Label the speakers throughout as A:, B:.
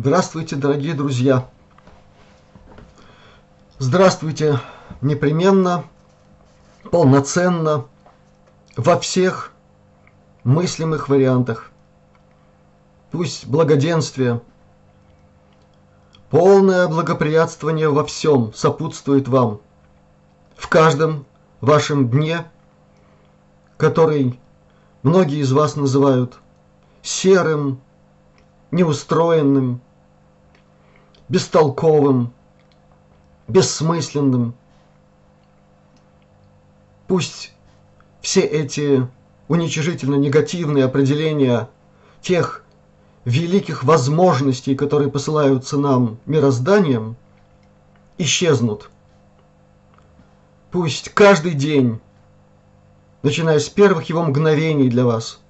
A: Здравствуйте, дорогие друзья! Здравствуйте непременно, полноценно, во всех мыслимых вариантах. Пусть благоденствие, полное благоприятствование во всем сопутствует вам, в каждом вашем дне, который многие из вас называют серым, неустроенным, бестолковым, бессмысленным. Пусть все эти уничижительно негативные определения тех великих возможностей, которые посылаются нам мирозданием, исчезнут. Пусть каждый день, начиная с первых его мгновений для вас,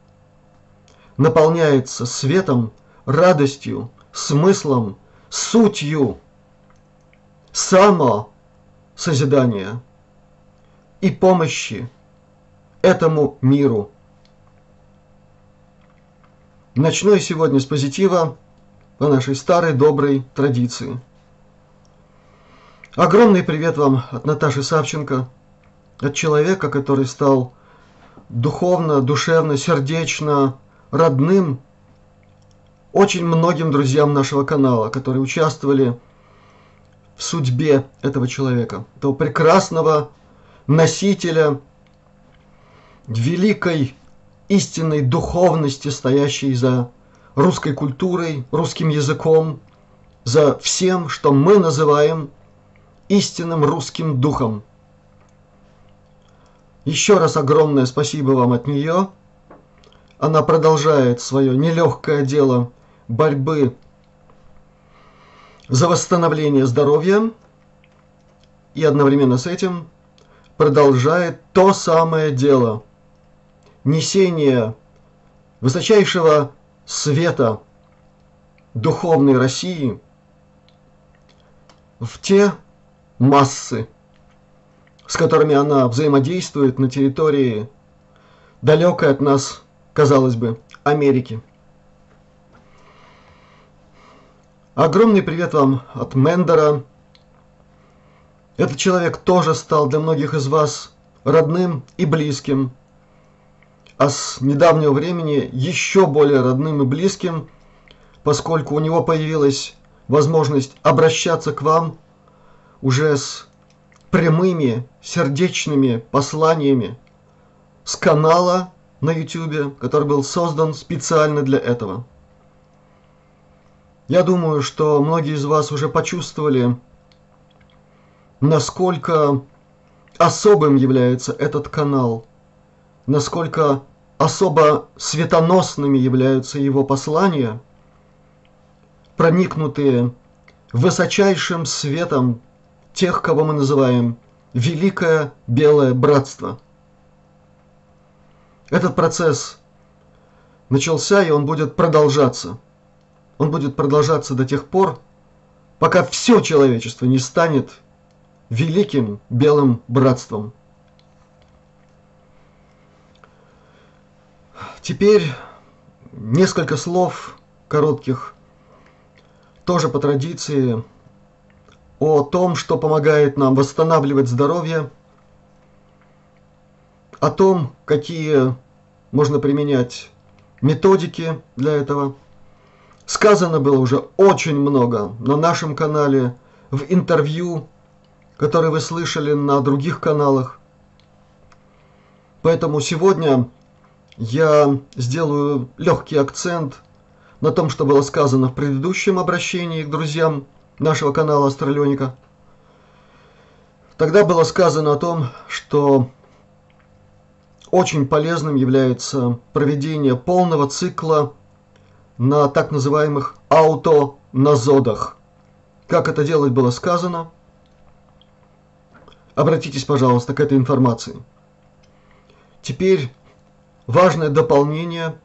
A: наполняется светом, радостью, смыслом, сутью, само созидания и помощи этому миру. Начну я сегодня с позитива по нашей старой доброй традиции. Огромный привет вам от Наташи Савченко, от человека, который стал духовно, душевно, сердечно родным очень многим друзьям нашего канала, которые участвовали в судьбе этого человека, этого прекрасного носителя великой истинной духовности, стоящей за русской культурой, русским языком, за всем, что мы называем истинным русским духом. Еще раз огромное спасибо вам от нее. Она продолжает свое нелегкое дело борьбы за восстановление здоровья и одновременно с этим продолжает то самое дело несения высочайшего света духовной России в те массы, с которыми она взаимодействует на территории далекой от нас, казалось бы, Америки. Огромный привет вам от Мендера. Этот человек тоже стал для многих из вас родным и близким, а с недавнего времени еще более родным и близким, поскольку у него появилась возможность обращаться к вам уже с прямыми сердечными посланиями с канала на YouTube, который был создан специально для этого. Я думаю, что многие из вас уже почувствовали, насколько особым является этот канал, насколько особо светоносными являются его послания, проникнутые высочайшим светом тех, кого мы называем Великое Белое Братство. Этот процесс начался, и он будет продолжаться – он будет продолжаться до тех пор, пока все человечество не станет великим белым братством. Теперь несколько слов коротких, тоже по традиции, о том, что помогает нам восстанавливать здоровье, о том, какие можно применять методики для этого – Сказано было уже очень много на нашем канале, в интервью, которые вы слышали на других каналах. Поэтому сегодня я сделаю легкий акцент на том, что было сказано в предыдущем обращении к друзьям нашего канала Астралёника. Тогда было сказано о том, что очень полезным является проведение полного цикла на так называемых аутоназодах. Как это делать было сказано? Обратитесь, пожалуйста, к этой информации. Теперь важное дополнение,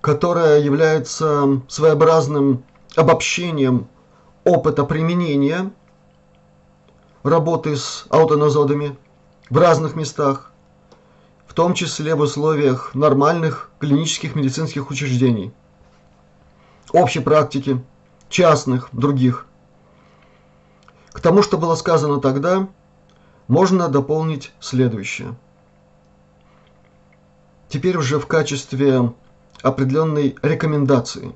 A: которое является своеобразным обобщением опыта применения работы с аутоназодами в разных местах, в том числе в условиях нормальных клинических медицинских учреждений – общей практики, частных, других. К тому, что было сказано тогда, можно дополнить следующее. Теперь уже в качестве определенной рекомендации.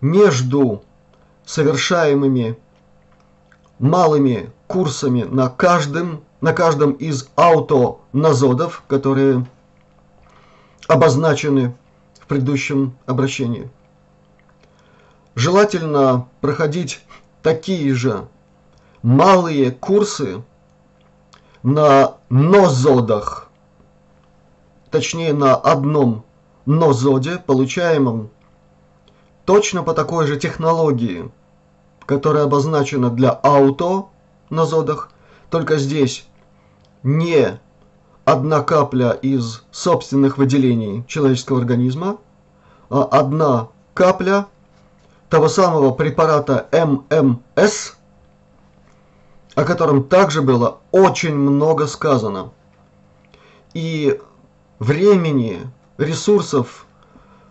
A: Между совершаемыми малыми курсами на каждом, на каждом из аутоназодов, которые обозначены в предыдущем обращении. Желательно проходить такие же малые курсы на нозодах, точнее на одном нозоде, получаемом точно по такой же технологии, которая обозначена для ауто нозодах, только здесь не одна капля из собственных выделений человеческого организма, а одна капля того самого препарата ММС, о котором также было очень много сказано. И времени, ресурсов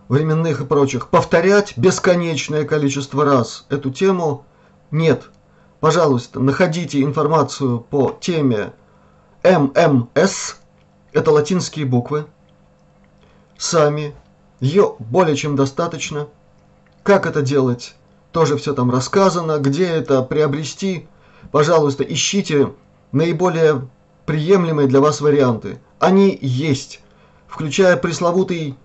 A: временных и прочих повторять бесконечное количество раз эту тему нет. Пожалуйста, находите информацию по теме ММС, это латинские буквы, сами, ее более чем достаточно. Как это делать, тоже все там рассказано, где это приобрести, пожалуйста, ищите наиболее приемлемые для вас варианты. Они есть, включая пресловутый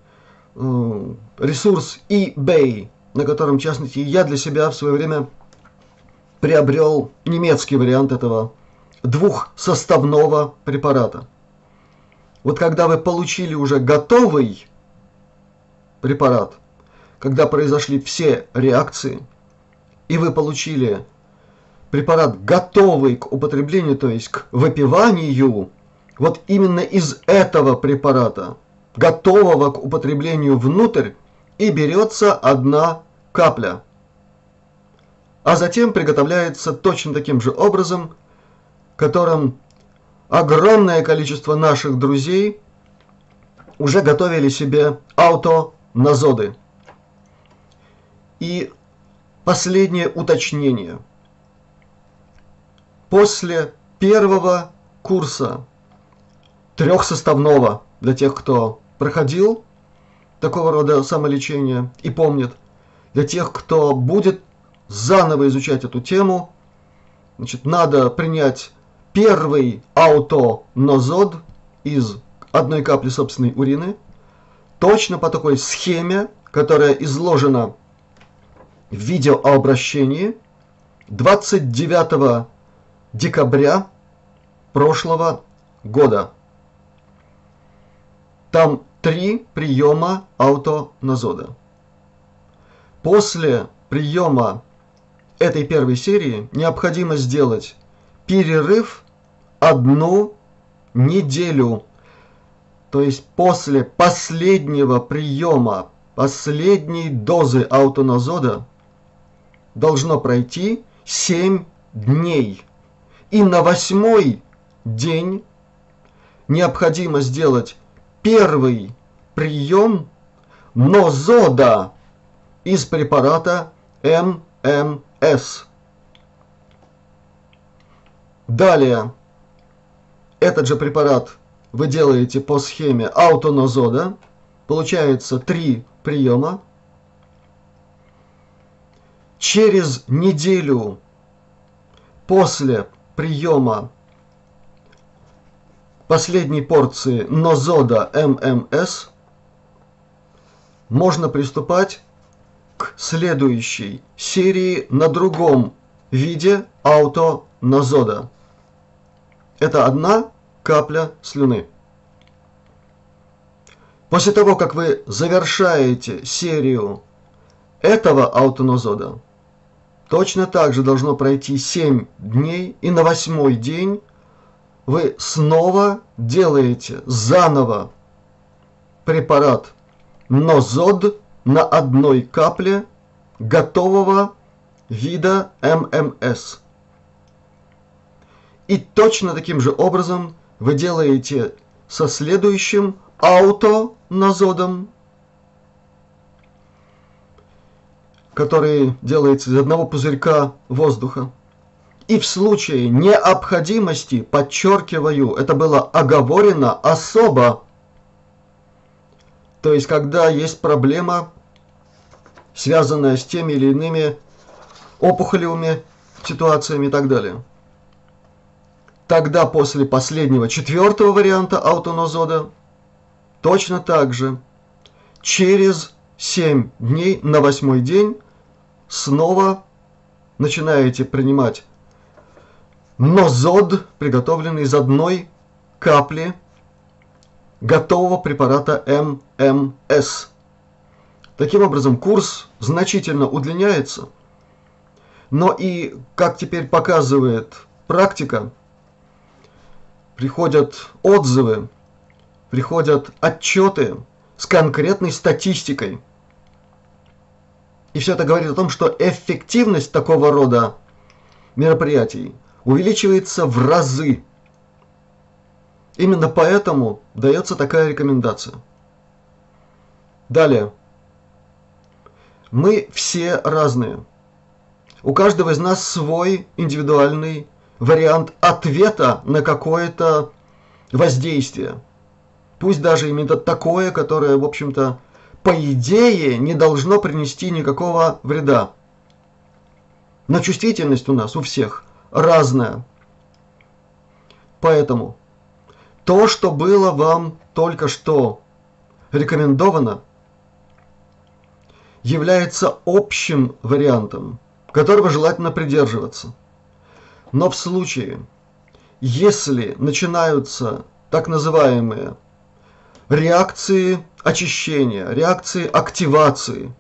A: э, ресурс eBay, на котором, в частности, я для себя в свое время приобрел немецкий вариант этого двухсоставного препарата. Вот когда вы получили уже готовый препарат, когда произошли все реакции, и вы получили препарат готовый к употреблению, то есть к выпиванию, вот именно из этого препарата, готового к употреблению внутрь, и берется одна капля. А затем приготовляется точно таким же образом, которым огромное количество наших друзей уже готовили себе ауто-назоды. И последнее уточнение. После первого курса трехсоставного для тех, кто проходил такого рода самолечение и помнит, для тех, кто будет заново изучать эту тему, значит, надо принять первый аутонозод из одной капли собственной урины, точно по такой схеме, которая изложена в видеообращении 29 декабря прошлого года. Там три приема аутоназода. После приема этой первой серии необходимо сделать перерыв одну неделю. То есть после последнего приема, последней дозы аутоназода должно пройти 7 дней. И на восьмой день необходимо сделать первый прием нозода из препарата ММС. Далее, этот же препарат вы делаете по схеме аутонозода. Получается три приема. Через неделю после приема последней порции нозода ММС можно приступать к следующей серии на другом виде аутонозода. Это одна капля слюны. После того, как вы завершаете серию этого аутонозода, точно так же должно пройти 7 дней, и на восьмой день вы снова делаете заново препарат нозод на одной капле готового вида ММС. И точно таким же образом вы делаете со следующим аутоназодом. который делается из одного пузырька воздуха. И в случае необходимости, подчеркиваю, это было оговорено особо. То есть, когда есть проблема, связанная с теми или иными опухолевыми ситуациями и так далее. Тогда после последнего четвертого варианта аутонозода точно так же через 7 дней на восьмой день снова начинаете принимать нозод, приготовленный из одной капли готового препарата ММС. Таким образом, курс значительно удлиняется, но и, как теперь показывает практика, приходят отзывы, приходят отчеты с конкретной статистикой. И все это говорит о том, что эффективность такого рода мероприятий увеличивается в разы. Именно поэтому дается такая рекомендация. Далее. Мы все разные. У каждого из нас свой индивидуальный вариант ответа на какое-то воздействие. Пусть даже именно такое, которое, в общем-то, по идее не должно принести никакого вреда. Но чувствительность у нас у всех разная. Поэтому то, что было вам только что рекомендовано, является общим вариантом, которого желательно придерживаться. Но в случае, если начинаются так называемые реакции очищения, реакции активации,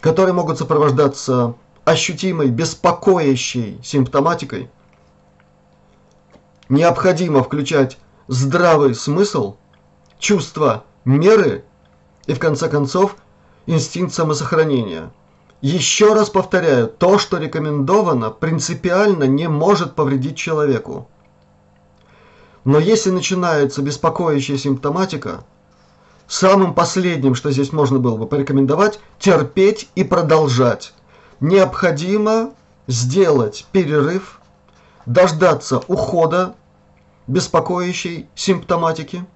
A: которые могут сопровождаться ощутимой беспокоящей симптоматикой, необходимо включать здравый смысл, чувство меры и, в конце концов, инстинкт самосохранения. Еще раз повторяю, то, что рекомендовано, принципиально не может повредить человеку. Но если начинается беспокоящая симптоматика, самым последним, что здесь можно было бы порекомендовать, терпеть и продолжать. Необходимо сделать перерыв, дождаться ухода беспокоящей симптоматики.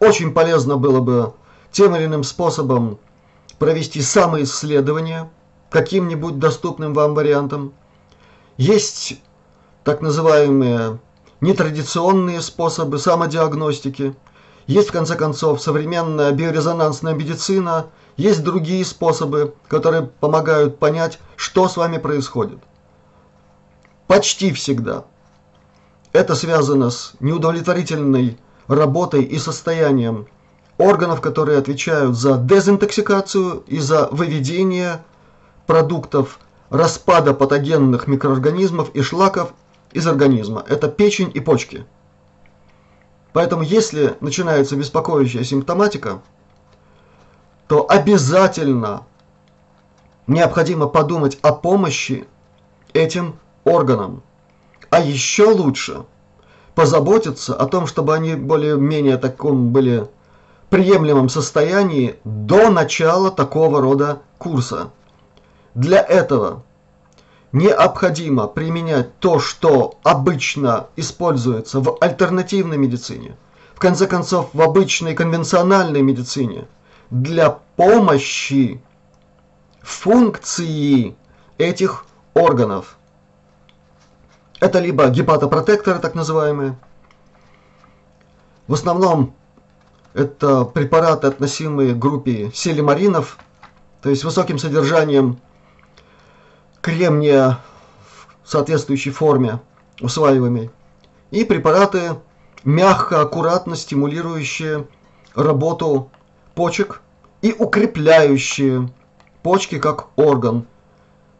A: Очень полезно было бы тем или иным способом провести самоисследование каким-нибудь доступным вам вариантом. Есть так называемые нетрадиционные способы самодиагностики, есть, в конце концов, современная биорезонансная медицина, есть другие способы, которые помогают понять, что с вами происходит. Почти всегда. Это связано с неудовлетворительной работой и состоянием органов, которые отвечают за дезинтоксикацию и за выведение продуктов распада патогенных микроорганизмов и шлаков из организма. Это печень и почки. Поэтому если начинается беспокоящая симптоматика, то обязательно необходимо подумать о помощи этим органам. А еще лучше позаботиться о том, чтобы они более-менее таком были приемлемом состоянии до начала такого рода курса. Для этого необходимо применять то, что обычно используется в альтернативной медицине, в конце концов в обычной конвенциональной медицине, для помощи функции этих органов. Это либо гепатопротекторы, так называемые. В основном это препараты, относимые к группе селимаринов, то есть высоким содержанием кремния в соответствующей форме, усваиваемой, и препараты, мягко, аккуратно стимулирующие работу почек и укрепляющие почки как орган.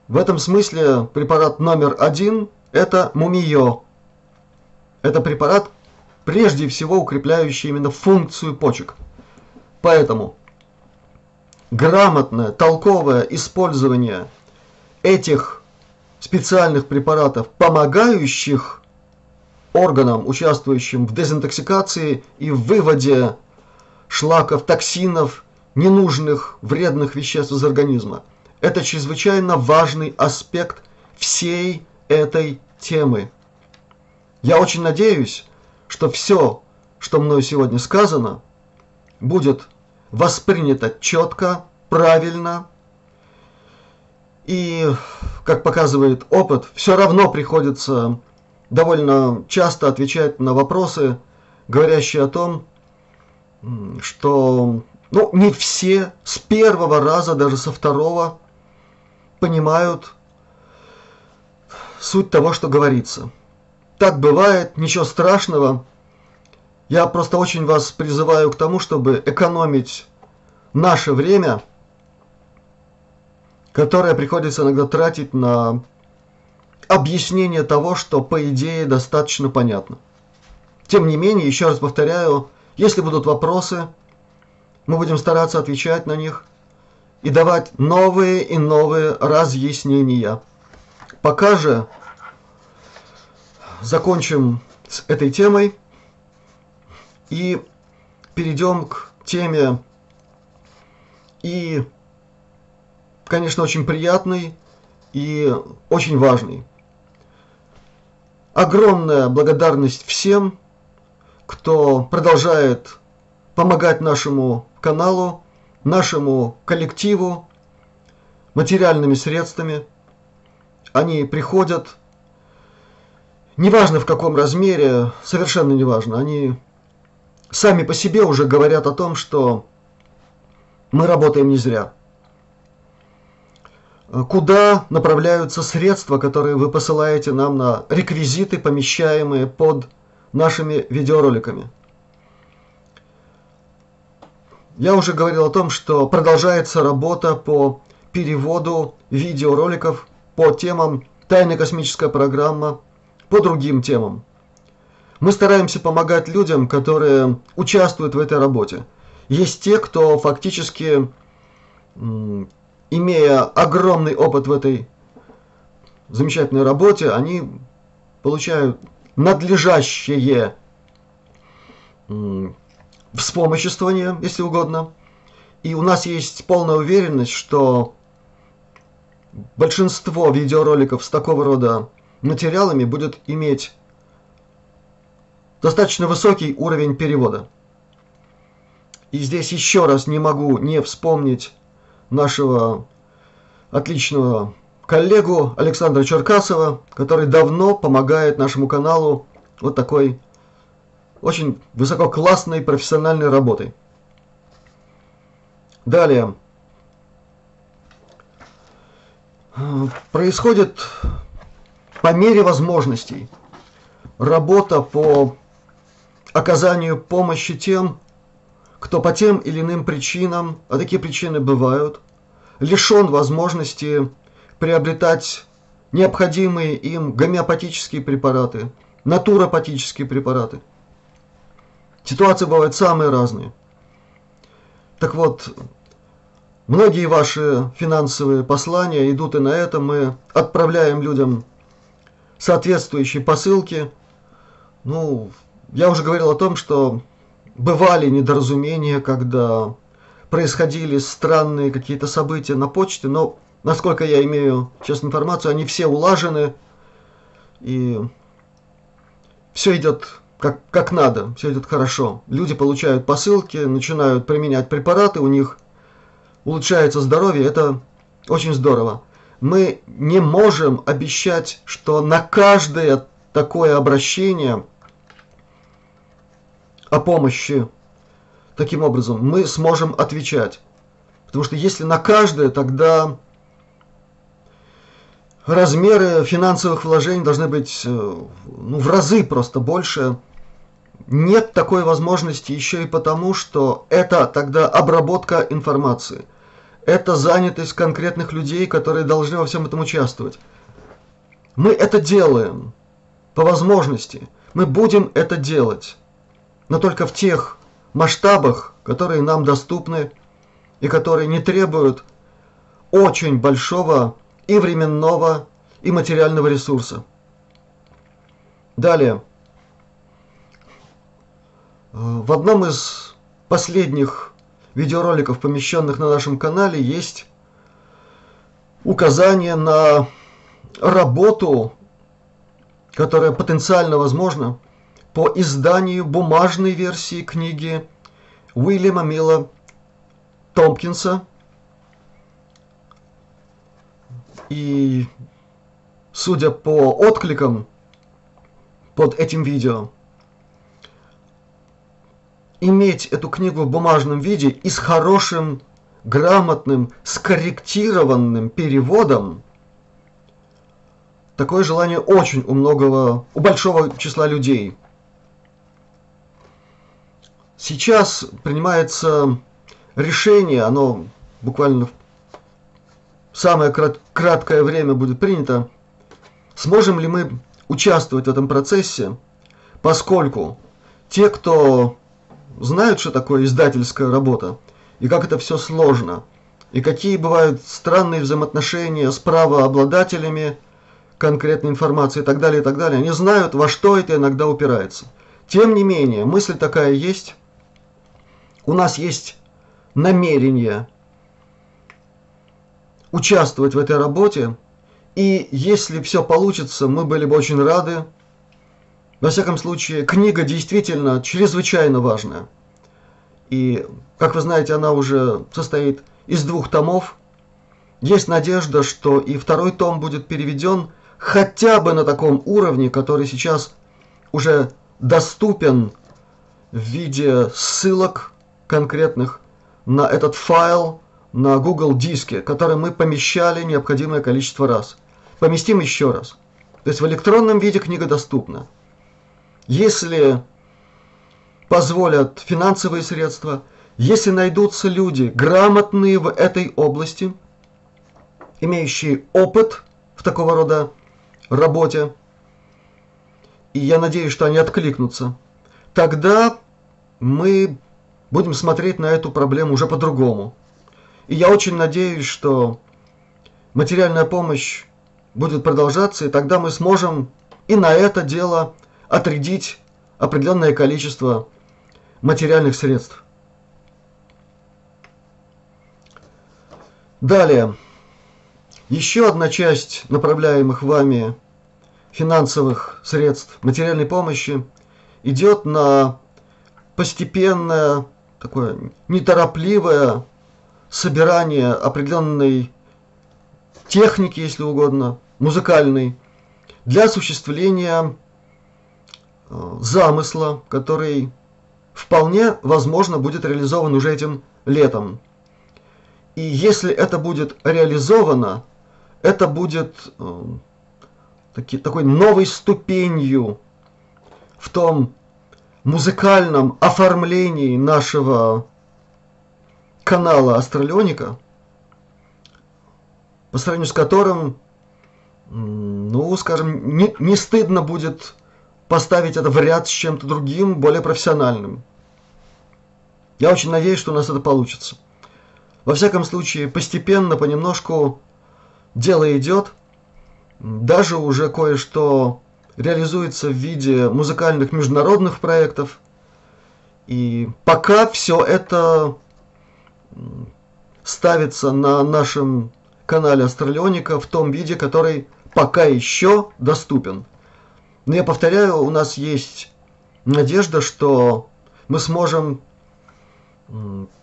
A: В этом смысле препарат номер один – это мумиё. Это препарат, прежде всего укрепляющий именно функцию почек. Поэтому грамотное, толковое использование – этих специальных препаратов, помогающих органам, участвующим в дезинтоксикации и в выводе шлаков, токсинов ненужных вредных веществ из организма. Это чрезвычайно важный аспект всей этой темы. Я очень надеюсь, что все, что мною сегодня сказано, будет воспринято четко, правильно. И, как показывает опыт, все равно приходится довольно часто отвечать на вопросы, говорящие о том, что ну, не все с первого раза, даже со второго, понимают суть того, что говорится. Так бывает, ничего страшного. Я просто очень вас призываю к тому, чтобы экономить наше время, которое приходится иногда тратить на объяснение того, что по идее достаточно понятно. Тем не менее, еще раз повторяю, если будут вопросы, мы будем стараться отвечать на них и давать новые и новые разъяснения. Пока же закончим с этой темой и перейдем к теме и, конечно, очень приятной и очень важной. Огромная благодарность всем, кто продолжает помогать нашему каналу, нашему коллективу материальными средствами. Они приходят, неважно в каком размере, совершенно неважно, они сами по себе уже говорят о том, что мы работаем не зря. Куда направляются средства, которые вы посылаете нам на реквизиты, помещаемые под нашими видеороликами? Я уже говорил о том, что продолжается работа по переводу видеороликов по темам «Тайная космическая программа», по другим темам. Мы стараемся помогать людям, которые участвуют в этой работе. Есть те, кто фактически, имея огромный опыт в этой замечательной работе, они получают надлежащее вспомоществование, если угодно. И у нас есть полная уверенность, что большинство видеороликов с такого рода материалами будет иметь достаточно высокий уровень перевода. И здесь еще раз не могу не вспомнить нашего отличного коллегу Александра Черкасова, который давно помогает нашему каналу вот такой очень высококлассной профессиональной работой. Далее. Происходит по мере возможностей работа по оказанию помощи тем, кто по тем или иным причинам, а такие причины бывают, лишен возможности приобретать необходимые им гомеопатические препараты, натуропатические препараты – Ситуации бывают самые разные. Так вот, многие ваши финансовые послания идут и на это. Мы отправляем людям соответствующие посылки. Ну, я уже говорил о том, что бывали недоразумения, когда происходили странные какие-то события на почте, но, насколько я имею сейчас информацию, они все улажены, и все идет как, как надо, все идет хорошо. Люди получают посылки, начинают применять препараты, у них улучшается здоровье, это очень здорово. Мы не можем обещать, что на каждое такое обращение о помощи таким образом мы сможем отвечать. Потому что если на каждое, тогда размеры финансовых вложений должны быть э, ну, в разы просто больше, нет такой возможности еще и потому, что это тогда обработка информации. Это занятость конкретных людей, которые должны во всем этом участвовать. Мы это делаем по возможности. Мы будем это делать. Но только в тех масштабах, которые нам доступны и которые не требуют очень большого и временного, и материального ресурса. Далее. В одном из последних видеороликов, помещенных на нашем канале, есть указание на работу, которая потенциально возможна по изданию бумажной версии книги Уильяма Мила Томпкинса. И судя по откликам под этим видео, иметь эту книгу в бумажном виде и с хорошим, грамотным, скорректированным переводом, такое желание очень у многого, у большого числа людей. Сейчас принимается решение, оно буквально в самое краткое время будет принято, сможем ли мы участвовать в этом процессе, поскольку те, кто знают, что такое издательская работа, и как это все сложно, и какие бывают странные взаимоотношения с правообладателями конкретной информации и так далее, и так далее. Они знают, во что это иногда упирается. Тем не менее, мысль такая есть. У нас есть намерение участвовать в этой работе, и если все получится, мы были бы очень рады. Во всяком случае, книга действительно чрезвычайно важная. И, как вы знаете, она уже состоит из двух томов. Есть надежда, что и второй том будет переведен хотя бы на таком уровне, который сейчас уже доступен в виде ссылок конкретных на этот файл на Google диске, который мы помещали необходимое количество раз. Поместим еще раз. То есть в электронном виде книга доступна. Если позволят финансовые средства, если найдутся люди, грамотные в этой области, имеющие опыт в такого рода работе, и я надеюсь, что они откликнутся, тогда мы будем смотреть на эту проблему уже по-другому. И я очень надеюсь, что материальная помощь будет продолжаться, и тогда мы сможем и на это дело отрядить определенное количество материальных средств. Далее. Еще одна часть направляемых вами финансовых средств материальной помощи идет на постепенное такое неторопливое собирание определенной техники, если угодно, музыкальной, для осуществления замысла, который вполне возможно будет реализован уже этим летом. И если это будет реализовано, это будет э, таки, такой новой ступенью в том музыкальном оформлении нашего канала Астралионика, по сравнению с которым, ну, скажем, не, не стыдно будет поставить это в ряд с чем-то другим, более профессиональным. Я очень надеюсь, что у нас это получится. Во всяком случае, постепенно, понемножку дело идет. Даже уже кое-что реализуется в виде музыкальных международных проектов. И пока все это ставится на нашем канале Астралионика в том виде, который пока еще доступен. Но я повторяю, у нас есть надежда, что мы сможем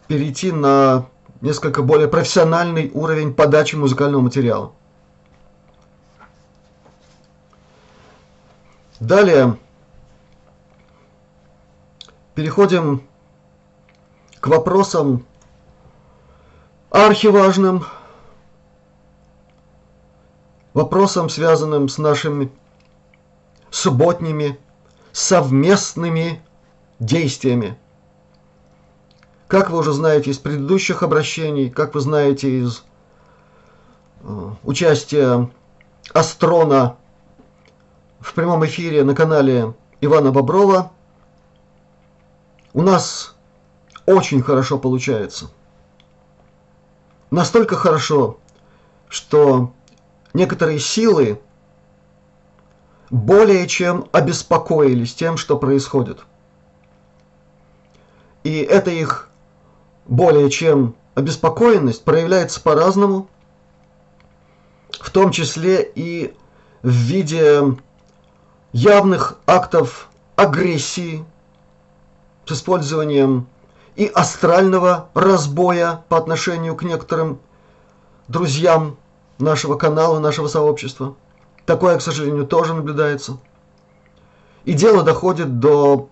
A: перейти на несколько более профессиональный уровень подачи музыкального материала. Далее переходим к вопросам архиважным, вопросам, связанным с нашими субботними совместными действиями. Как вы уже знаете из предыдущих обращений, как вы знаете из э, участия Астрона в прямом эфире на канале Ивана Боброва. У нас очень хорошо получается. Настолько хорошо, что некоторые силы более чем обеспокоились тем, что происходит. И это их более чем обеспокоенность проявляется по-разному, в том числе и в виде явных актов агрессии с использованием и астрального разбоя по отношению к некоторым друзьям нашего канала, нашего сообщества. Такое, к сожалению, тоже наблюдается. И дело доходит до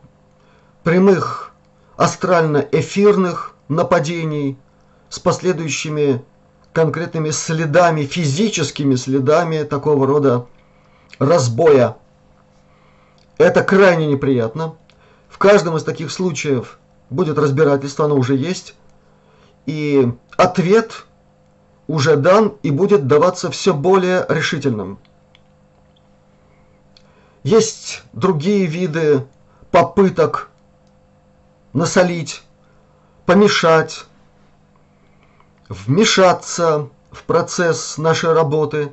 A: прямых астрально-эфирных нападений с последующими конкретными следами, физическими следами такого рода разбоя. Это крайне неприятно. В каждом из таких случаев будет разбирательство, оно уже есть. И ответ уже дан и будет даваться все более решительным. Есть другие виды попыток насолить, помешать, вмешаться в процесс нашей работы.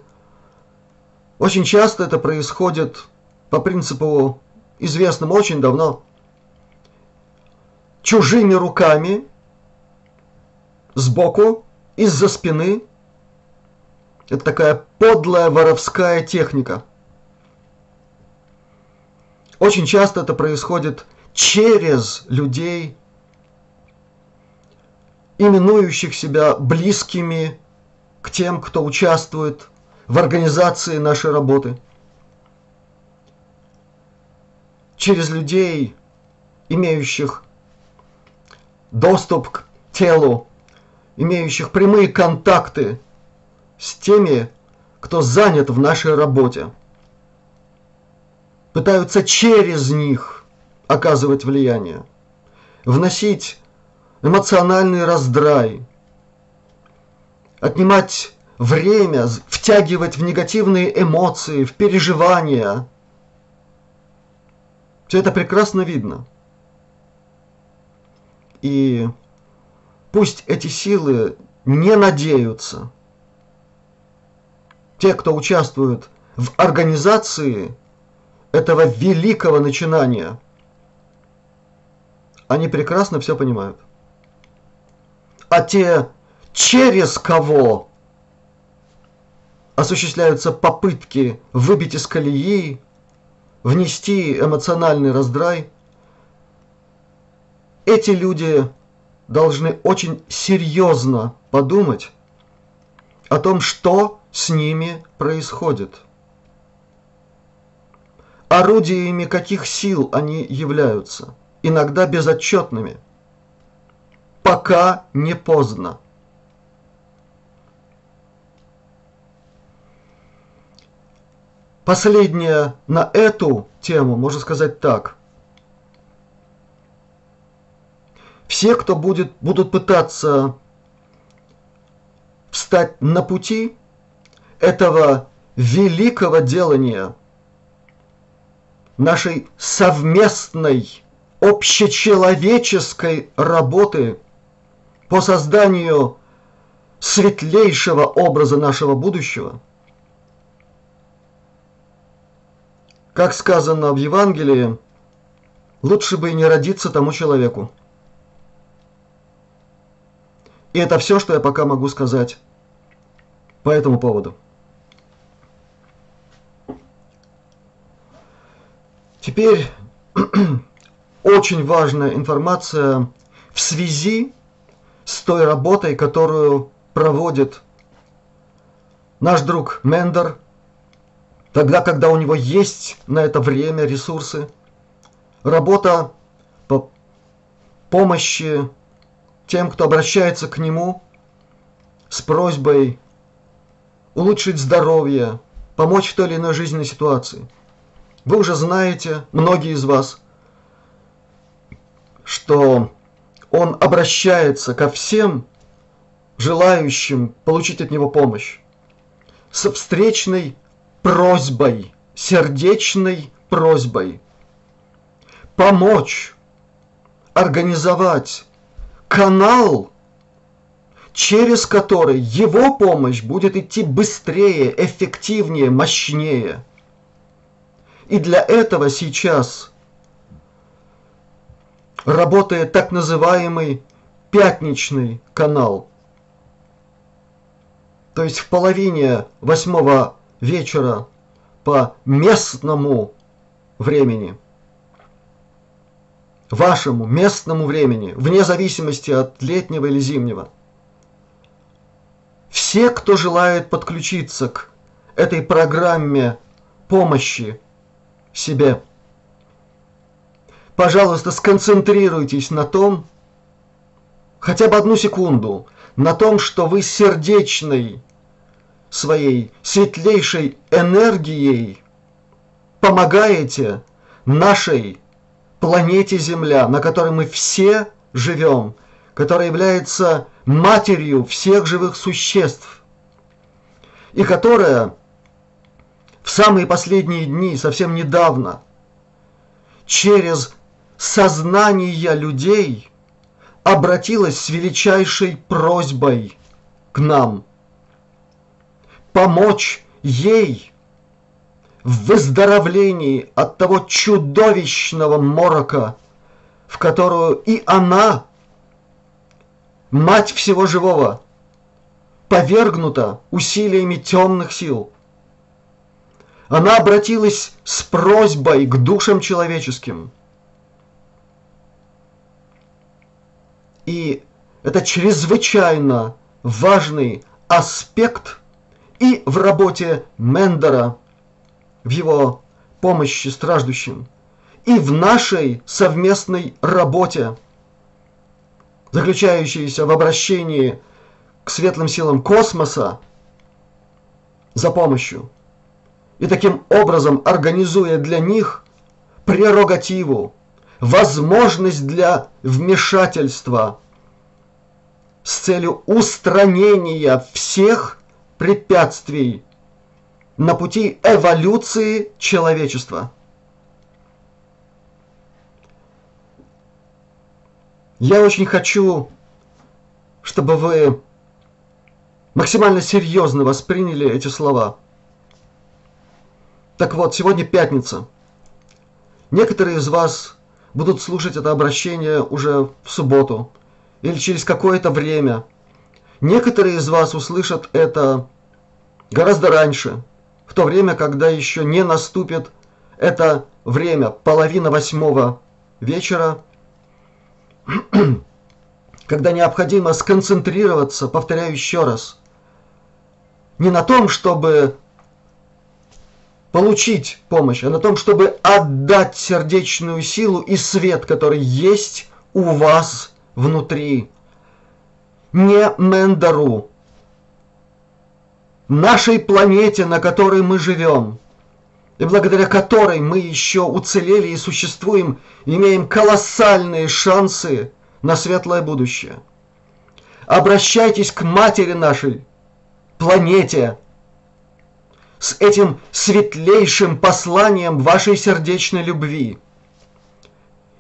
A: Очень часто это происходит по принципу известным очень давно чужими руками сбоку, из-за спины. Это такая подлая воровская техника. Очень часто это происходит через людей, именующих себя близкими к тем, кто участвует в организации нашей работы. Через людей, имеющих доступ к телу, имеющих прямые контакты с теми, кто занят в нашей работе. Пытаются через них оказывать влияние, вносить эмоциональный раздрай, отнимать время, втягивать в негативные эмоции, в переживания. Все это прекрасно видно. И пусть эти силы не надеются. Те, кто участвует в организации этого великого начинания, они прекрасно все понимают а те, через кого осуществляются попытки выбить из колеи, внести эмоциональный раздрай, эти люди должны очень серьезно подумать о том, что с ними происходит. Орудиями каких сил они являются, иногда безотчетными – пока не поздно. Последнее на эту тему можно сказать так. Все, кто будет, будут пытаться встать на пути этого великого делания нашей совместной общечеловеческой работы по созданию светлейшего образа нашего будущего, как сказано в Евангелии, лучше бы и не родиться тому человеку. И это все, что я пока могу сказать по этому поводу. Теперь очень важная информация в связи с той работой, которую проводит наш друг Мендер, тогда, когда у него есть на это время, ресурсы. Работа по помощи тем, кто обращается к нему с просьбой улучшить здоровье, помочь в той или иной жизненной ситуации. Вы уже знаете, многие из вас, что он обращается ко всем желающим получить от него помощь с встречной просьбой, сердечной просьбой помочь организовать канал, через который его помощь будет идти быстрее, эффективнее, мощнее. И для этого сейчас работает так называемый пятничный канал. То есть в половине восьмого вечера по местному времени, вашему местному времени, вне зависимости от летнего или зимнего. Все, кто желает подключиться к этой программе помощи себе, пожалуйста, сконцентрируйтесь на том, хотя бы одну секунду, на том, что вы сердечной своей светлейшей энергией помогаете нашей планете Земля, на которой мы все живем, которая является матерью всех живых существ, и которая в самые последние дни, совсем недавно, через сознание людей обратилась с величайшей просьбой к нам помочь ей в выздоровлении от того чудовищного морока, в которую и она, мать всего живого, повергнута усилиями темных сил. Она обратилась с просьбой к душам человеческим. И это чрезвычайно важный аспект и в работе Мендера, в его помощи страждущим, и в нашей совместной работе, заключающейся в обращении к светлым силам космоса за помощью – и таким образом организуя для них прерогативу, возможность для вмешательства с целью устранения всех препятствий на пути эволюции человечества. Я очень хочу, чтобы вы максимально серьезно восприняли эти слова – так вот, сегодня пятница. Некоторые из вас будут слушать это обращение уже в субботу или через какое-то время. Некоторые из вас услышат это гораздо раньше, в то время, когда еще не наступит это время, половина восьмого вечера, когда необходимо сконцентрироваться, повторяю еще раз, не на том, чтобы получить помощь, а на том, чтобы отдать сердечную силу и свет, который есть у вас внутри. Не Мендеру, нашей планете, на которой мы живем, и благодаря которой мы еще уцелели и существуем, имеем колоссальные шансы на светлое будущее. Обращайтесь к матери нашей, планете, с этим светлейшим посланием вашей сердечной любви.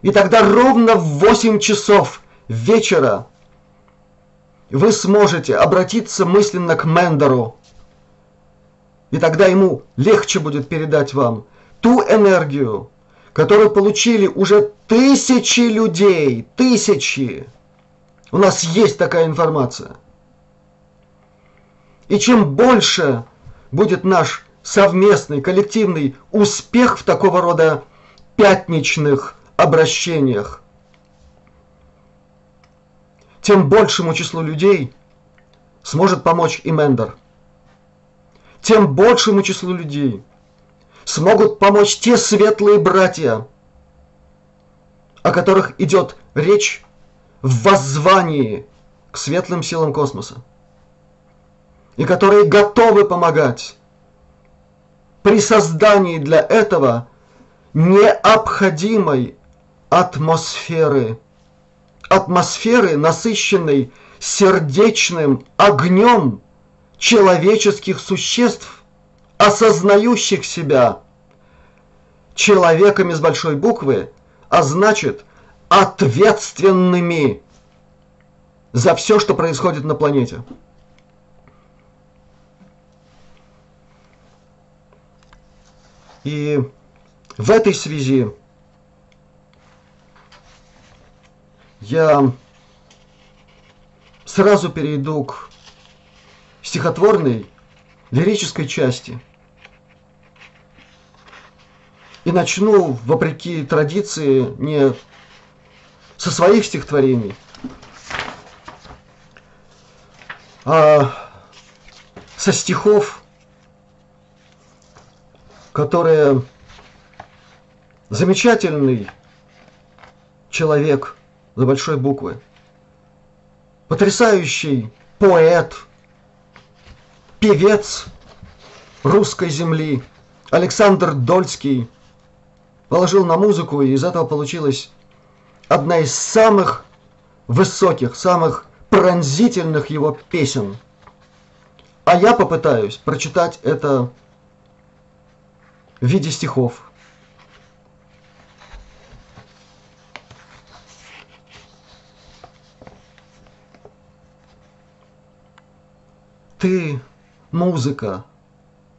A: И тогда ровно в 8 часов вечера вы сможете обратиться мысленно к Мендеру. И тогда ему легче будет передать вам ту энергию, которую получили уже тысячи людей, тысячи. У нас есть такая информация. И чем больше будет наш совместный, коллективный успех в такого рода пятничных обращениях, тем большему числу людей сможет помочь и Мендер. Тем большему числу людей смогут помочь те светлые братья, о которых идет речь в воззвании к светлым силам космоса и которые готовы помогать. При создании для этого необходимой атмосферы, атмосферы, насыщенной сердечным огнем человеческих существ, осознающих себя человеками с большой буквы, а значит ответственными за все, что происходит на планете. И в этой связи я сразу перейду к стихотворной лирической части. И начну, вопреки традиции, не со своих стихотворений, а со стихов, которые замечательный человек за большой буквы, потрясающий поэт, певец русской земли Александр Дольский положил на музыку, и из этого получилась одна из самых высоких, самых пронзительных его песен. А я попытаюсь прочитать это в виде стихов. Ты музыка,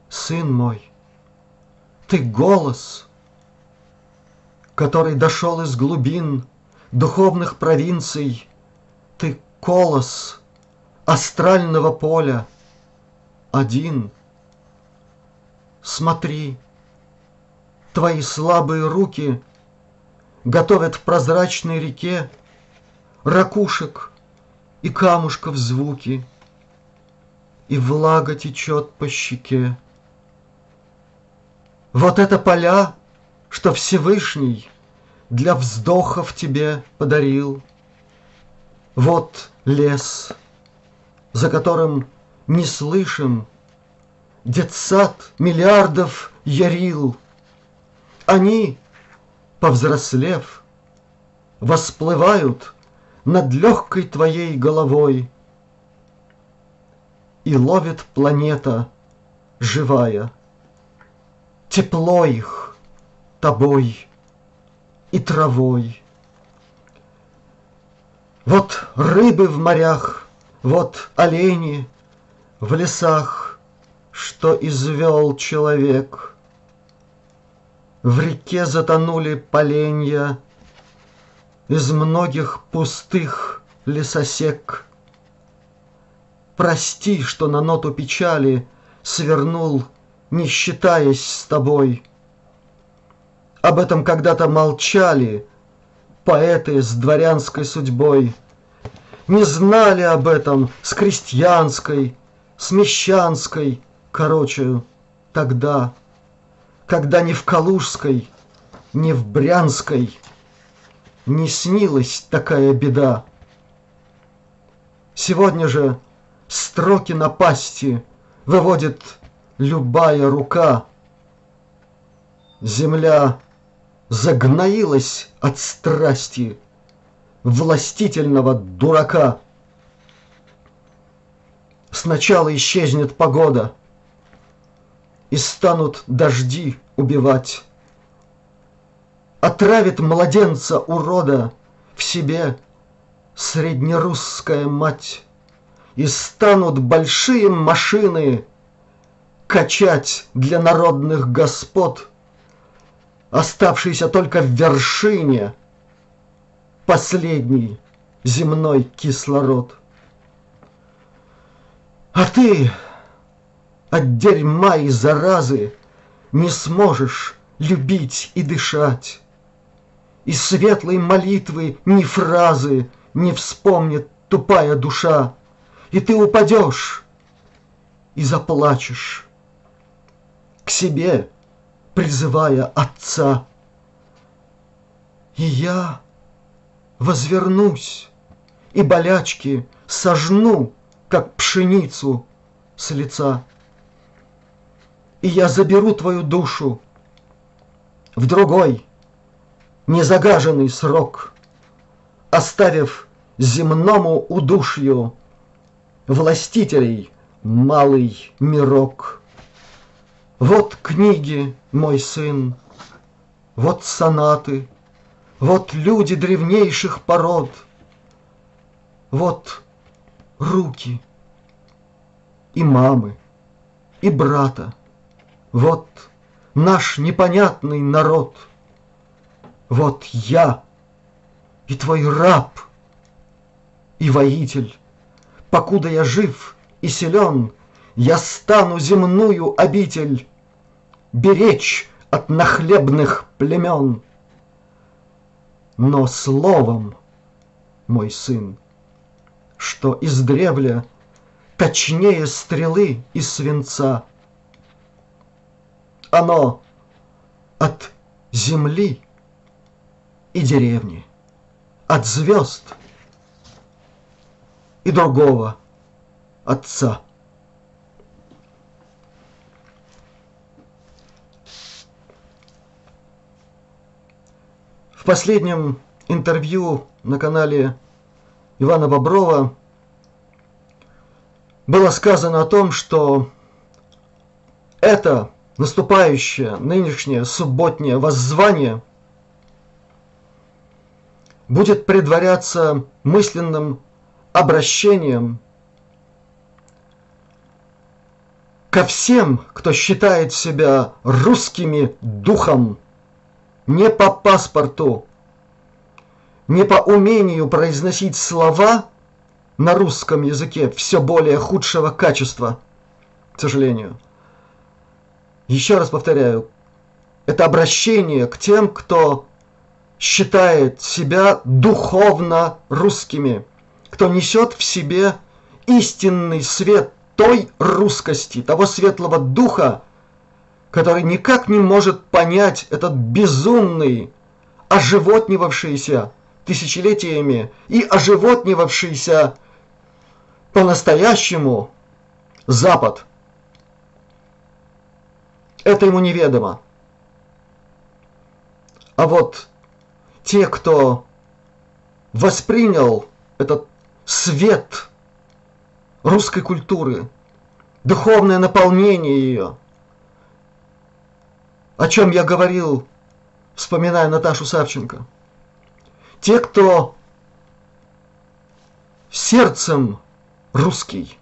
A: сын мой, ты голос, который дошел из глубин духовных провинций, ты колос астрального поля, один. Смотри, твои слабые руки готовят в прозрачной реке ракушек и камушков звуки — и влага течет по щеке. Вот это поля, что Всевышний для вздохов тебе подарил. Вот лес, за которым не слышим детсад миллиардов ярил. Они, повзрослев, восплывают над легкой твоей головой — и ловит планета живая. Тепло их тобой и травой. Вот рыбы в морях, вот олени в лесах, Что извел человек. В реке затонули поленья Из многих пустых лесосек — Прости, что на ноту печали Свернул, не считаясь с тобой. Об этом когда-то молчали Поэты с дворянской судьбой. Не знали об этом с крестьянской, С мещанской, короче, тогда, Когда ни в Калужской, ни в Брянской Не снилась такая беда. Сегодня же строки напасти выводит любая рука. Земля загноилась от страсти властительного дурака. Сначала исчезнет погода, и станут дожди убивать. Отравит младенца урода в себе среднерусская мать и станут большие машины качать для народных господ, оставшийся только в вершине последний земной кислород. А ты от дерьма и заразы не сможешь любить и дышать. И светлой молитвы ни фразы не вспомнит тупая душа и ты упадешь и заплачешь к себе, призывая отца. И я возвернусь и болячки сожну, как пшеницу с лица. И я заберу твою душу в другой, незагаженный срок, оставив земному удушью властителей малый мирок. Вот книги, мой сын, вот сонаты, вот люди древнейших пород, вот руки и мамы, и брата, вот наш непонятный народ, вот я и твой раб и воитель, покуда я жив и силен, я стану земную обитель беречь от нахлебных племен. Но словом, мой сын, что из древля точнее стрелы из свинца, оно от земли и деревни, от звезд и другого отца. В последнем интервью на канале Ивана Боброва было сказано о том, что это наступающее нынешнее субботнее воззвание будет предваряться мысленным обращением ко всем, кто считает себя русскими духом, не по паспорту, не по умению произносить слова на русском языке все более худшего качества, к сожалению. Еще раз повторяю, это обращение к тем, кто считает себя духовно русскими, кто несет в себе истинный свет той русскости, того светлого духа, который никак не может понять этот безумный, оживотнивавшийся тысячелетиями и оживотнивавшийся по-настоящему Запад. Это ему неведомо. А вот те, кто воспринял этот свет русской культуры, духовное наполнение ее, о чем я говорил, вспоминая Наташу Савченко. Те, кто сердцем русский,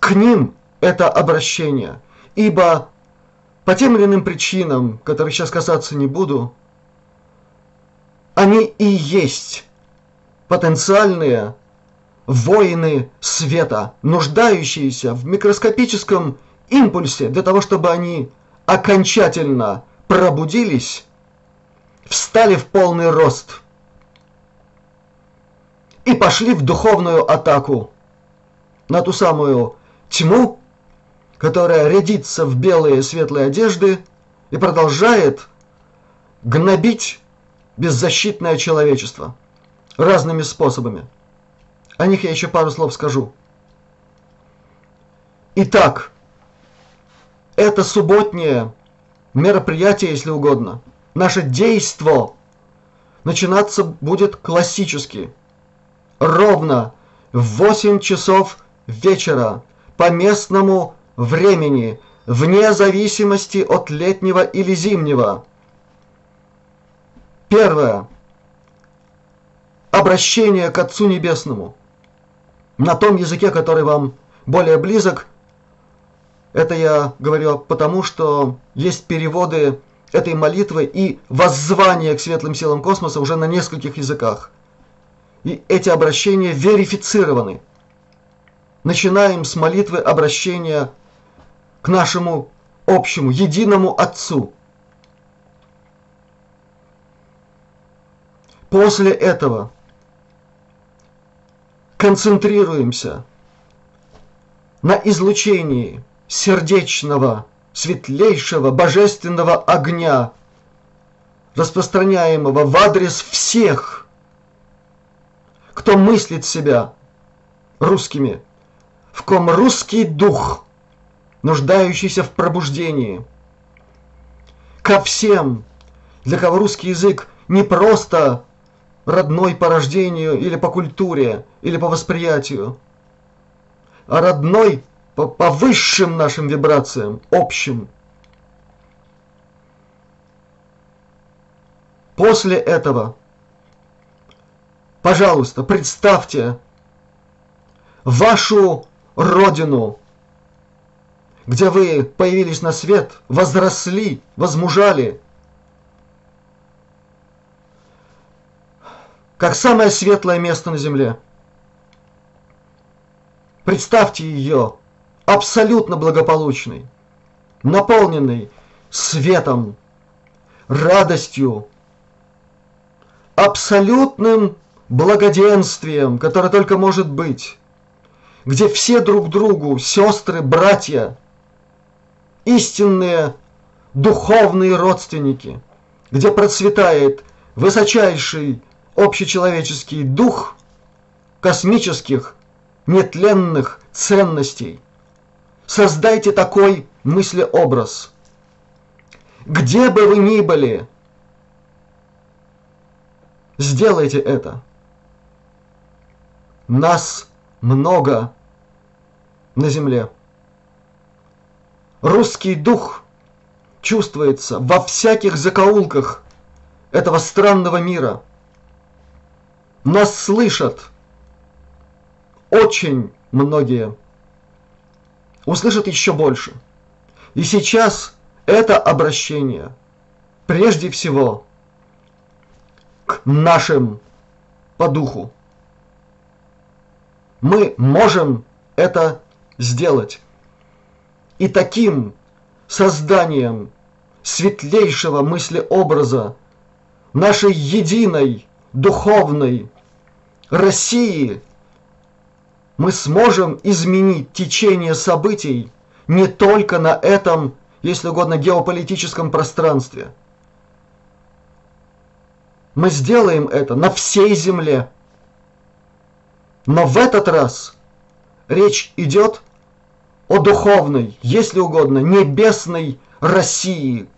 A: к ним это обращение, ибо по тем или иным причинам, которых сейчас касаться не буду, они и есть потенциальные воины света, нуждающиеся в микроскопическом импульсе для того, чтобы они окончательно пробудились, встали в полный рост и пошли в духовную атаку на ту самую тьму, которая рядится в белые светлые одежды и продолжает гнобить беззащитное человечество разными способами. О них я еще пару слов скажу. Итак, это субботнее мероприятие, если угодно, наше действо начинаться будет классически, ровно в 8 часов вечера по местному времени, вне зависимости от летнего или зимнего. Первое. Обращение к Отцу Небесному. На том языке, который вам более близок. Это я говорю потому, что есть переводы этой молитвы и воззвание к светлым силам космоса уже на нескольких языках. И эти обращения верифицированы. Начинаем с молитвы обращения к нашему общему, единому Отцу – После этого концентрируемся на излучении сердечного, светлейшего, божественного огня, распространяемого в адрес всех, кто мыслит себя русскими, в ком русский дух, нуждающийся в пробуждении, ко всем, для кого русский язык не просто родной по рождению или по культуре, или по восприятию, а родной по, по высшим нашим вибрациям, общим. После этого, пожалуйста, представьте вашу родину, где вы появились на свет, возросли, возмужали – как самое светлое место на земле. Представьте ее абсолютно благополучной, наполненной светом, радостью, абсолютным благоденствием, которое только может быть, где все друг другу сестры, братья, истинные духовные родственники, где процветает высочайший общечеловеческий дух космических нетленных ценностей. Создайте такой мыслеобраз. Где бы вы ни были, сделайте это. Нас много на земле. Русский дух чувствуется во всяких закоулках этого странного мира. Нас слышат очень многие. Услышат еще больше. И сейчас это обращение прежде всего к нашим по духу. Мы можем это сделать. И таким созданием светлейшего мыслеобраза нашей единой духовной России мы сможем изменить течение событий не только на этом, если угодно, геополитическом пространстве. Мы сделаем это на всей Земле. Но в этот раз речь идет о духовной, если угодно, небесной России,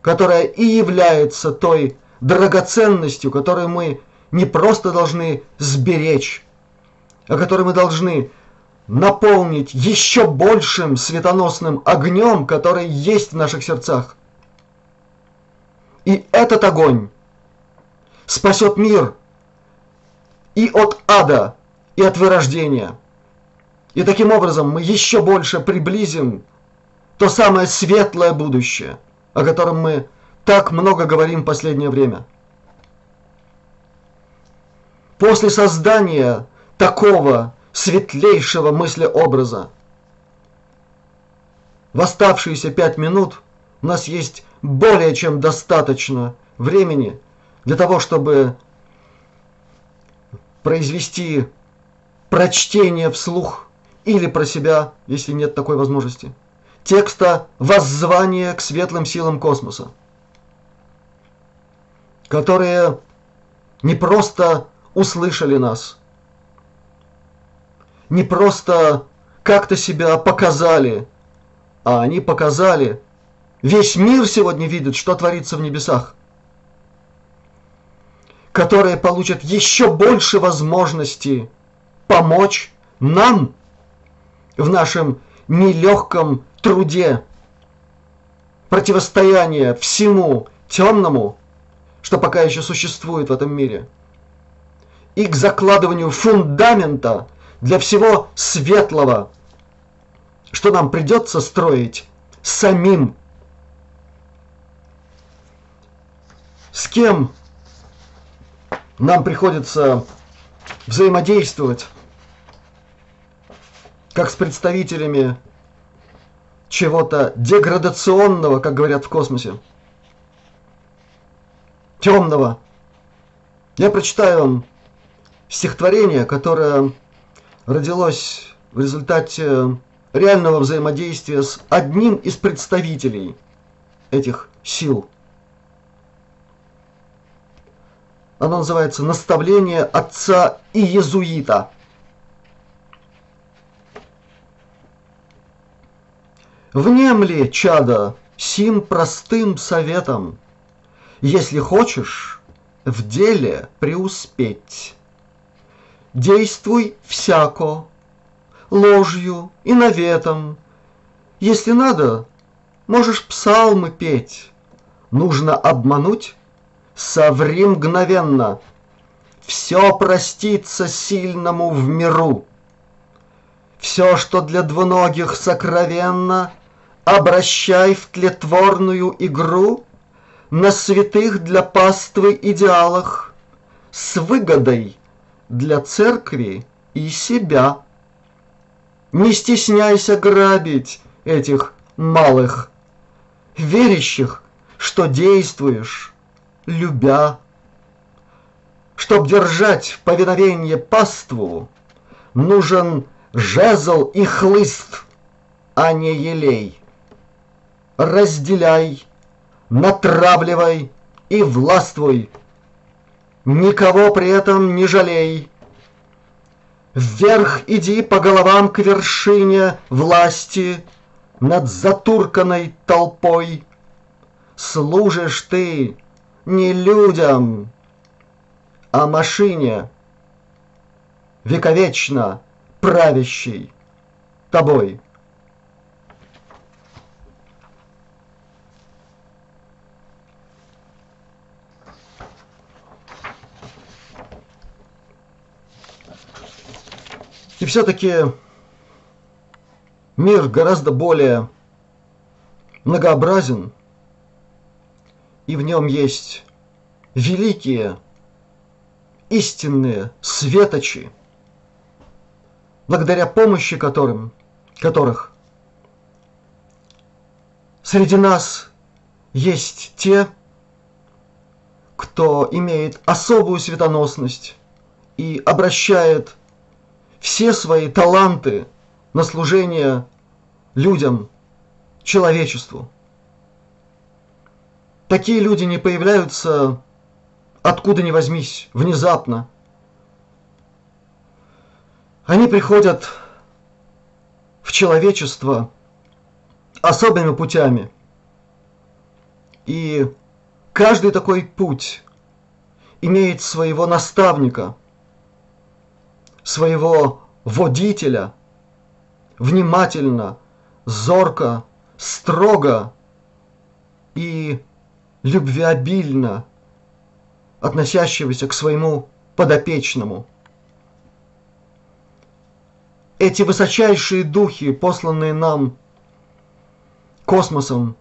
A: которая и является той драгоценностью, которую мы не просто должны сберечь, а которую мы должны наполнить еще большим светоносным огнем, который есть в наших сердцах. И этот огонь спасет мир и от ада, и от вырождения – и таким образом мы еще больше приблизим то самое светлое будущее, о котором мы так много говорим в последнее время. После создания такого светлейшего мыслеобраза в оставшиеся пять минут у нас есть более чем достаточно времени для того, чтобы произвести прочтение вслух или про себя, если нет такой возможности. Текста «Воззвание к светлым силам космоса», которые не просто услышали нас, не просто как-то себя показали, а они показали. Весь мир сегодня видит, что творится в небесах, которые получат еще больше возможностей помочь нам в нашем нелегком труде. Противостояния всему темному, что пока еще существует в этом мире, и к закладыванию фундамента для всего светлого, что нам придется строить самим. С кем нам приходится взаимодействовать как с представителями чего-то деградационного, как говорят в космосе, темного. Я прочитаю вам стихотворение, которое родилось в результате реального взаимодействия с одним из представителей этих сил. Оно называется «Наставление отца и иезуита». Внемли, чада, сим простым советом, Если хочешь в деле преуспеть. Действуй всяко, ложью и наветом, Если надо, можешь псалмы петь. Нужно обмануть, соври мгновенно, Все простится сильному в миру. Все, что для двуногих сокровенно — обращай в тлетворную игру на святых для паствы идеалах с выгодой для церкви и себя. не стесняйся грабить этих малых, верящих, что действуешь, любя. Чтоб держать в повиновении паству, нужен жезл и хлыст, а не елей. Разделяй, натравливай и властвуй. Никого при этом не жалей. Вверх иди по головам к вершине власти над затурканной толпой. Служишь ты не людям, а машине, вековечно правящей тобой. Все-таки мир гораздо более многообразен, и в нем есть великие, истинные светочи, благодаря помощи которым, которых среди нас есть те, кто имеет особую светоносность и обращает все свои таланты на служение людям, человечеству. Такие люди не появляются откуда ни возьмись, внезапно. Они приходят в человечество особыми путями. И каждый такой путь имеет своего наставника – своего водителя внимательно, зорко, строго и любвеобильно относящегося к своему подопечному. Эти высочайшие духи, посланные нам космосом,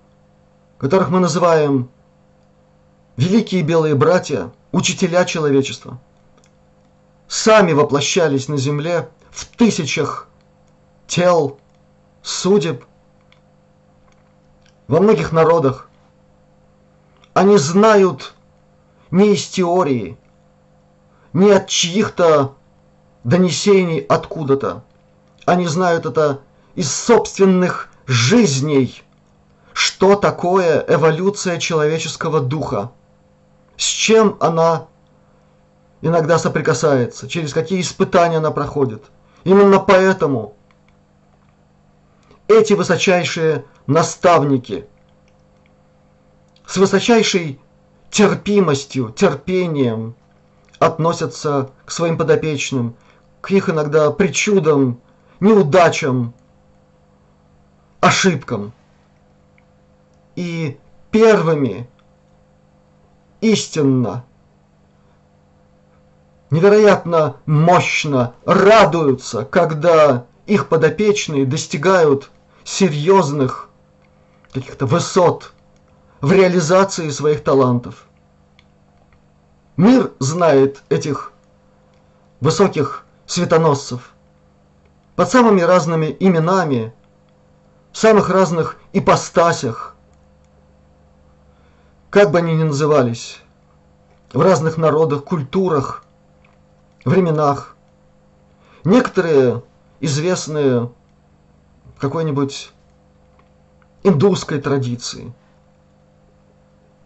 A: которых мы называем великие белые братья, учителя человечества – сами воплощались на земле в тысячах тел, судеб, во многих народах. Они знают не из теории, не от чьих-то донесений откуда-то. Они знают это из собственных жизней, что такое эволюция человеческого духа, с чем она иногда соприкасается, через какие испытания она проходит. Именно поэтому эти высочайшие наставники с высочайшей терпимостью, терпением относятся к своим подопечным, к их иногда причудам, неудачам, ошибкам. И первыми истинно невероятно мощно радуются, когда их подопечные достигают серьезных каких-то высот в реализации своих талантов. Мир знает этих высоких светоносцев под самыми разными именами, в самых разных ипостасях, как бы они ни назывались, в разных народах, культурах, временах. Некоторые известные какой-нибудь индусской традиции.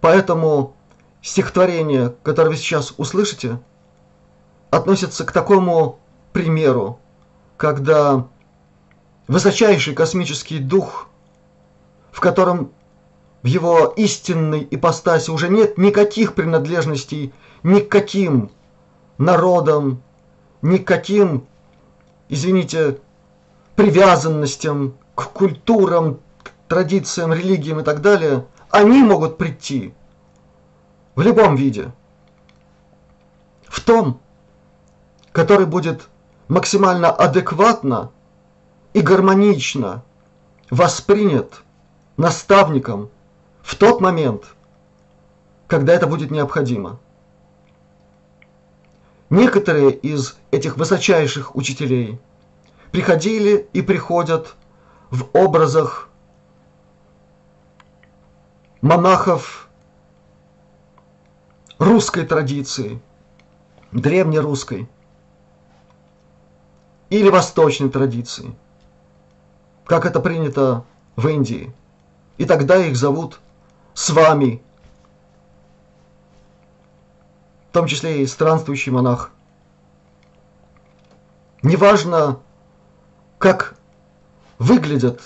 A: Поэтому стихотворение, которое вы сейчас услышите, относится к такому примеру, когда высочайший космический дух, в котором в его истинной ипостаси уже нет никаких принадлежностей ни к каким народам, никаким, извините, привязанностям к культурам, к традициям, религиям и так далее, они могут прийти в любом виде. В том, который будет максимально адекватно и гармонично воспринят наставником в тот момент, когда это будет необходимо. Некоторые из этих высочайших учителей приходили и приходят в образах монахов русской традиции, древнерусской или восточной традиции, как это принято в Индии. И тогда их зовут с вами, в том числе и странствующий монах. Неважно, как выглядят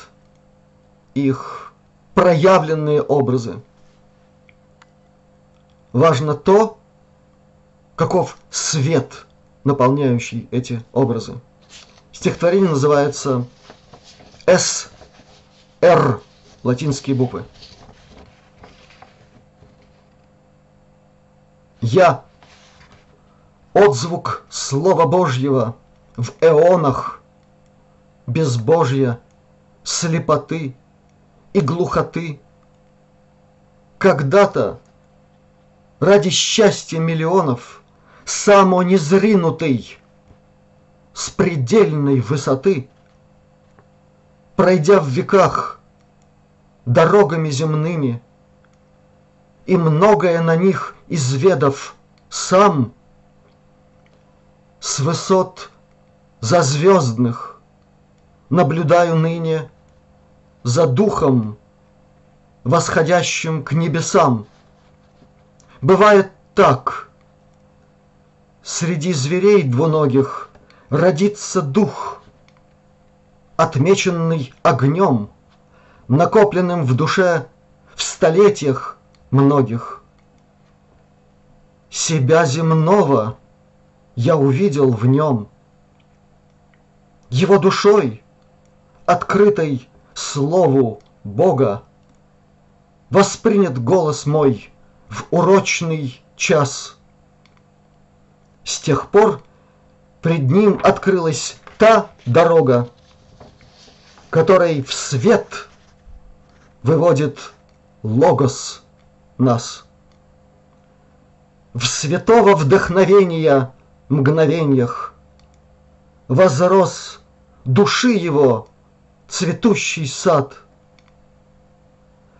A: их проявленные образы. Важно то, каков свет, наполняющий эти образы. Стихотворение называется «С», «Р», латинские буквы. Я – отзвук Слова Божьего в эонах, безбожья, слепоты и глухоты. Когда-то ради счастья миллионов само незринутый с предельной высоты, пройдя в веках дорогами земными и многое на них изведав сам, с высот зазвездных наблюдаю ныне за духом, восходящим к небесам. Бывает так, среди зверей двуногих родится дух, отмеченный огнем, накопленным в душе в столетиях многих. Себя земного я увидел в нем, его душой, открытой слову Бога, воспринят голос мой в урочный час. С тех пор пред ним открылась та дорога, которой в свет выводит Логос нас. В святого вдохновения мгновениях возрос души его цветущий сад.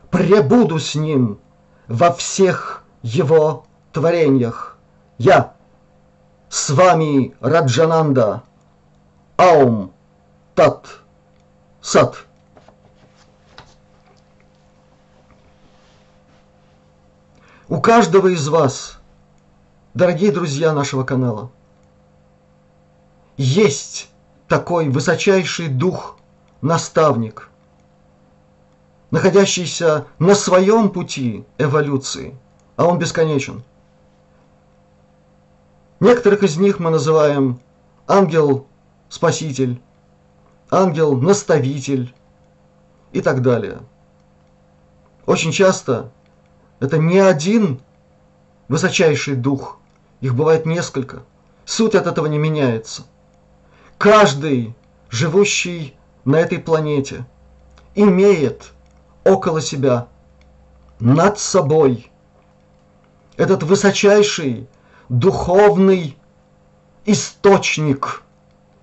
A: Пребуду с ним во всех его творениях. Я с вами, Раджананда, Аум, Тат, Сат. У каждого из вас, дорогие друзья нашего канала, есть такой высочайший дух, наставник, находящийся на своем пути эволюции, а он бесконечен. Некоторых из них мы называем ангел-спаситель, ангел-наставитель и так далее. Очень часто это не один высочайший дух, их бывает несколько. Суть от этого не меняется. Каждый, живущий на этой планете, имеет около себя, над собой, этот высочайший духовный источник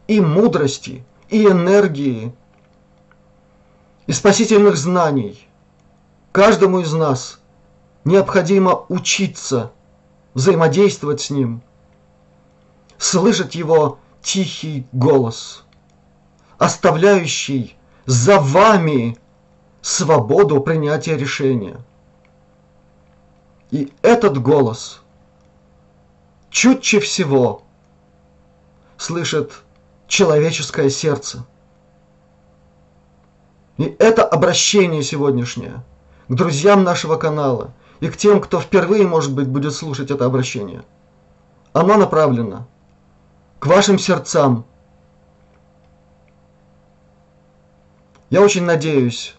A: и мудрости, и энергии, и спасительных знаний. Каждому из нас необходимо учиться взаимодействовать с ним, слышать его тихий голос, оставляющий за вами свободу принятия решения. И этот голос чутче всего слышит человеческое сердце. И это обращение сегодняшнее к друзьям нашего канала и к тем, кто впервые, может быть, будет слушать это обращение. Оно направлено к вашим сердцам. Я очень надеюсь,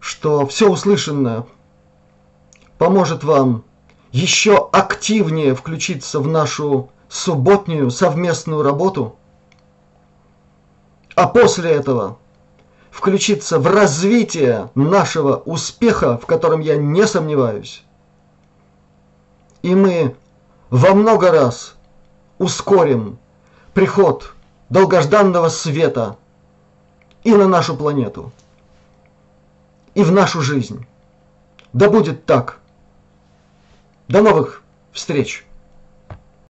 A: что все услышанное поможет вам еще активнее включиться в нашу субботнюю совместную работу, а после этого включиться в развитие нашего успеха, в котором я не сомневаюсь. И мы во много раз ускорим приход долгожданного света и на нашу планету, и в нашу жизнь. Да будет так. До новых встреч!